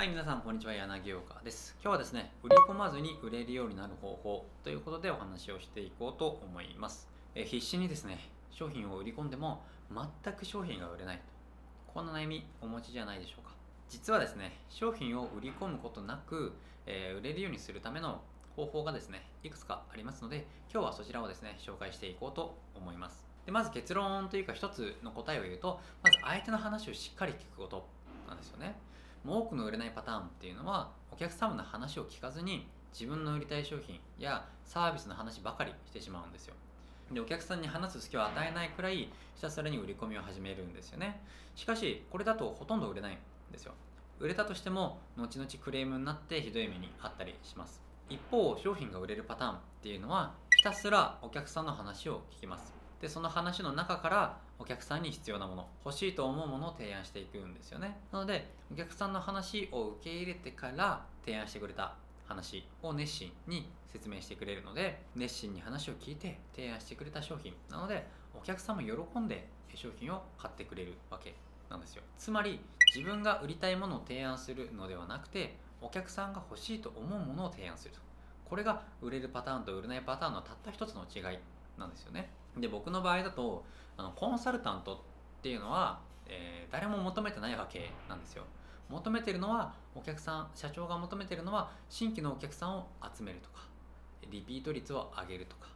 はい、皆さん、こんにちは。柳岡です。今日はですね、売り込まずに売れるようになる方法ということでお話をしていこうと思います。え必死にですね、商品を売り込んでも全く商品が売れないと。こんな悩みお持ちじゃないでしょうか。実はですね、商品を売り込むことなく、えー売れるようにするための方法がですね、いくつかありますので、今日はそちらをですね、紹介していこうと思います。でまず結論というか一つの答えを言うと、まず相手の話をしっかり聞くことなんですよね。もう多くの売れないパターンっていうのはお客様の話を聞かずに自分の売りたい商品やサービスの話ばかりしてしまうんですよ。でお客さんに話す隙を与えないくらいひたすらに売り込みを始めるんですよね。しかしこれだとほとんど売れないんですよ。売れたとしても後々クレームになってひどい目にあったりします。一方商品が売れるパターンっていうのはひたすらお客さんの話を聞きます。でその話の中からお客さんに必要なもの欲しいと思うものを提案していくんですよね。なのでお客さんの話を受け入れてから提案してくれた話を熱心に説明してくれるので熱心に話を聞いて提案してくれた商品。なのでお客さんも喜んで商品を買ってくれるわけなんですよ。つまり自分が売りたいものを提案するのではなくてお客さんが欲しいと思うものを提案すると。これが売れるパターンと売れないパターンのたった一つの違いなんですよね。で僕の場合だとあのコンサルタントっていうのは、えー誰も求めてないわけなんですよ。求めてるのはお客さん社長が求めてるのは新規のお客さんを集めるとかリピート率を上げるとか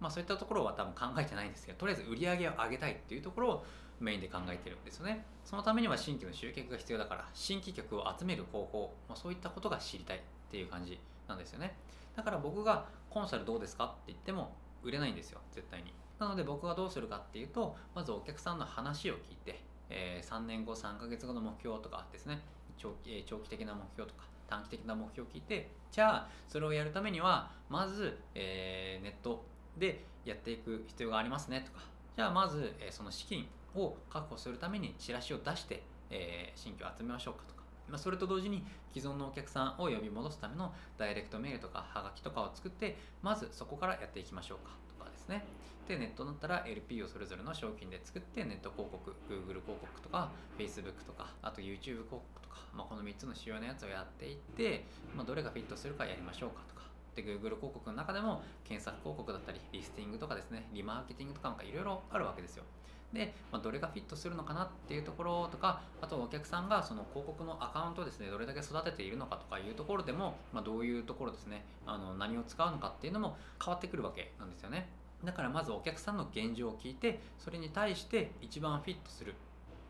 まあそういったところは多分考えてないんですけどとりあえず売り上げを上げたいっていうところをメインで考えてるんですよね。そのためには新規の集客が必要だから新規客を集める方法、まあ、そういったことが知りたいっていう感じなんですよね。だから僕がコンサルどうですかって言っても売れないんですよ絶対に。なので僕はどうするかっていうとまずお客さんの話を聞いて、えー3年後3ヶ月後の目標とかですね長期えー長期的な目標とか短期的な目標を聞いてじゃあそれをやるためにはまず、えーネットでやっていく必要がありますねとかじゃあまず、えーその資金を確保するためにチラシを出して、えー新規を集めましょうかとかまあ、それと同時に既存のお客さんを呼び戻すためのダイレクトメールとかハガキとかを作ってまずそこからやっていきましょうか。かですね。でネットだったら LP をそれぞれの商品で作ってネット広告 Google 広告とか Facebook とかあと YouTube 広告とか、まあ、この3つの主要なやつをやっていって、まあ、どれがフィットするかやりましょうかとかで Google 広告の中でも検索広告だったりリスティングとかですねリマーケティングとかなんかいろいろあるわけですよ。で、まあ、どれがフィットするのかなっていうところとかあとお客さんがその広告のアカウントをですねどれだけ育てているのかとかいうところでも、まあ、どういうところですねあの何を使うのかっていうのも変わってくるわけなんですよね。だからまずお客さんの現状を聞いてそれに対して一番フィットする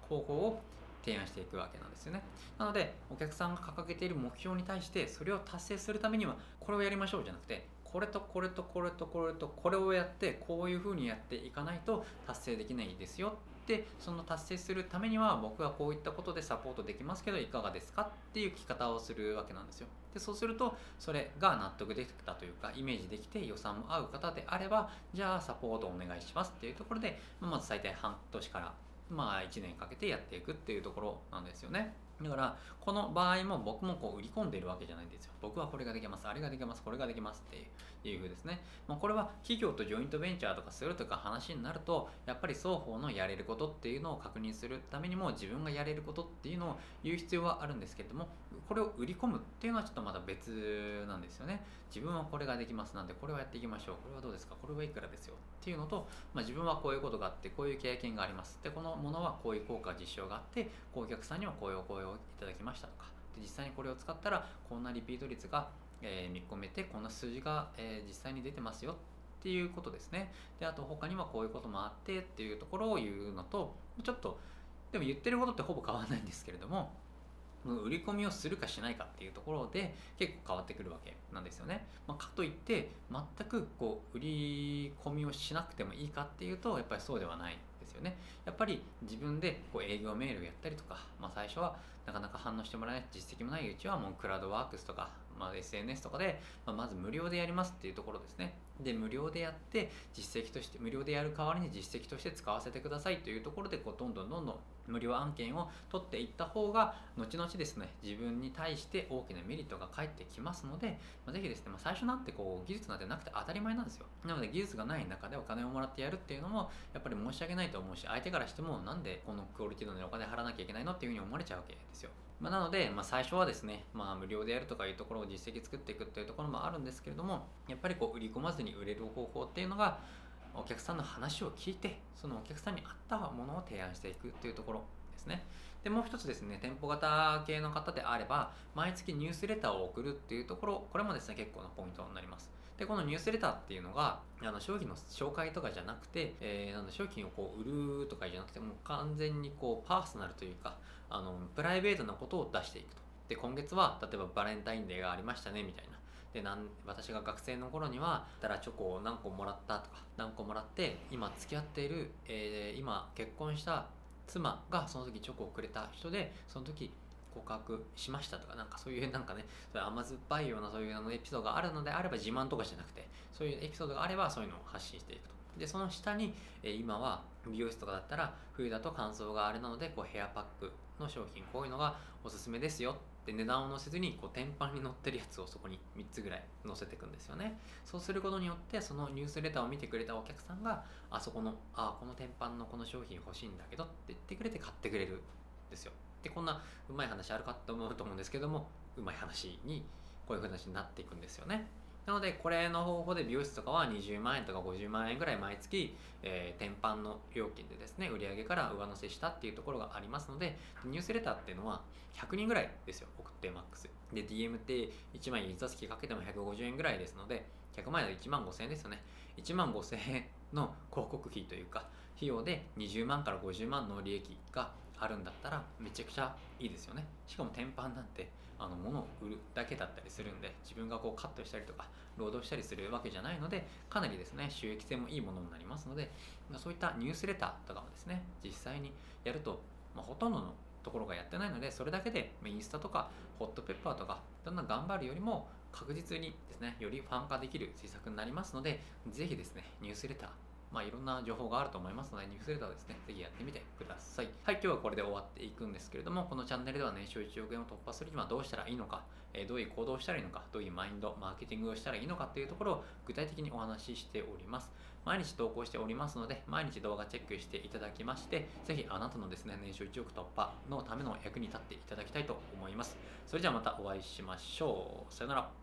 方法を提案していくわけなんですよね。なのでお客さんが掲げている目標に対してそれを達成するためにはこれをやりましょうじゃなくてこれとこれとこれとこれとこれをやってこういうふうにやっていかないと達成できないですよでその達成するためには僕はこういったことでサポートできますけどいかがですかっていう聞き方をするわけなんですよ。でそうするとそれが納得できたというかイメージできて予算も合う方であればじゃあサポートお願いしますっていうところでままず最低半年からまあ1年かけてやっていくっていうところなんですよね。だからこの場合も僕もこう売り込んでいるわけじゃないんですよ。僕はこれができます。あれができます。これができます。っていういう風ですね、まあ、これは企業とジョイントベンチャーとかするとか話になるとやっぱり双方のやれることっていうのを確認するためにも自分がやれることっていうのを言う必要はあるんですけれどもこれを売り込むっていうのはちょっとまた別なんですよね。自分はこれができます。なんでこれをやっていきましょう。これはどうですか。これはいくらですよっていうのと、まあ、自分はこういうことがあってこういう経験があります。でこのものはこういう効果実証があってこうお客さんにはこういうお声をいただきましたとか。で実際にこれを使ったらこんなリピート率がえ見込めてこんな数字が、え実際に出てますよ。っていうことですね。であと他にはこういうこともあってっていうところを言うのとちょっとでも言ってることってほぼ変わらないんですけれども売り込みをするかしないかっていうところで結構変わってくるわけなんですよね、まあ、かといって全くこう売り込みをしなくてもいいかっていうとやっぱりそうではない。ですよね。やっぱり自分でこう営業メールをやったりとか、まあ、最初はなかなか反応してもらえない実績もないうちはもうクラウドワークスとか、まあ、SNS とかで、まあ、まず無料でやりますっていうところですね。で無料でやって実績として無料でやる代わりに実績として使わせてくださいというところでこうどんどんどんどん無料案件を取っていった方が後々ですね自分に対して大きなメリットが返ってきますので、まあ、ぜひですね、まあ、最初なんてこう技術なんてなくて当たり前なんですよ。なので技術がない中でお金をもらってやるっていうのもやっぱり申し訳ないと思うし相手からしてもなんでこのクオリティのお金払わなきゃいけないのっていうふうに思われちゃうわけですよ。まあ、なので、まあ、最初はですね、まあ、無料でやるとかいうところを実績作っていくっていうところもあるんですけれどもやっぱりこう売り込まずに売れる方法っていうのがお客さんの話を聞いてそのお客さんに合ったものを提案していくっていうところですね。でもう一つですね店舗型系の方であれば毎月ニュースレターを送るっていうところこれもですね結構なポイントになります。でこのニュースレターっていうのがあの商品の紹介とかじゃなくて、えー、なん商品をこう売るとかじゃなくてもう完全にこうパーソナルというかあのプライベートなことを出していくと。で今月は例えばバレンタインデーがありましたねみたいな。でなん私が学生の頃にはたらチョコを何個もらったとか何個もらって今付き合っている、えー、今結婚した妻がその時チョコをくれた人でその時告白しましたとかなんかそういうなんかねそれ甘酸っぱいようなそういうあのエピソードがあるのであれば自慢とかじゃなくてそういうエピソードがあればそういうのを発信していくと。でその下に、えー、今は美容室とかだったら冬だと乾燥があれなのでこうヘアパックの商品こういうのがおすすめですよで値段を載せずにこう天板に載ってるやつをそこに3つぐらい載せていくんですよね。そうすることによってそのニュースレターを見てくれたお客さんがあそこのあこの天板のこの商品欲しいんだけどって言ってくれて買ってくれるんですよ。でこんなうまい話あるかと思うと思うんですけどもうまい話にこういう話になっていくんですよね。なのでこれの方法で美容室とかは20万円とか50万円ぐらい毎月、えー、天板の料金でですね売上から上乗せしたっていうところがありますのでニュースレターっていうのは100人ぐらいですよ送ってマックス。で DM って1万円印刷機かけても150円ぐらいですので100万円で1万5000円ですよね。1万5000円の広告費というか費用で20万から50万の利益があるんだったらめちゃくちゃいいですよね。しかも天板なんてあの物を売るだけだったりするんで自分がこうカットしたりとか労働したりするわけじゃないのでかなりですね収益性もいいものになりますのでそういったニュースレターとかもですね実際にやると、まあ、ほとんどのところがやってないのでそれだけでインスタとかホットペッパーとかどんな頑張るよりも確実にですねよりファン化できる施策になりますのでぜひですねニュースレターまあ、いろんな情報があると思いますので、ニュースレターですね、ぜひやってみてください。はい、今日はこれで終わっていくんですけれども、このチャンネルでは年収1億円を突破するにはどうしたらいいのか、えどういう行動をしたらいいのか、どういうマインド、マーケティングをしたらいいのかっていうところを具体的にお話ししております。毎日投稿しておりますので、毎日動画チェックしていただきまして、ぜひあなたのですね、年収1億突破のための役に立っていただきたいと思います。それじゃあまたお会いしましょう。さよなら。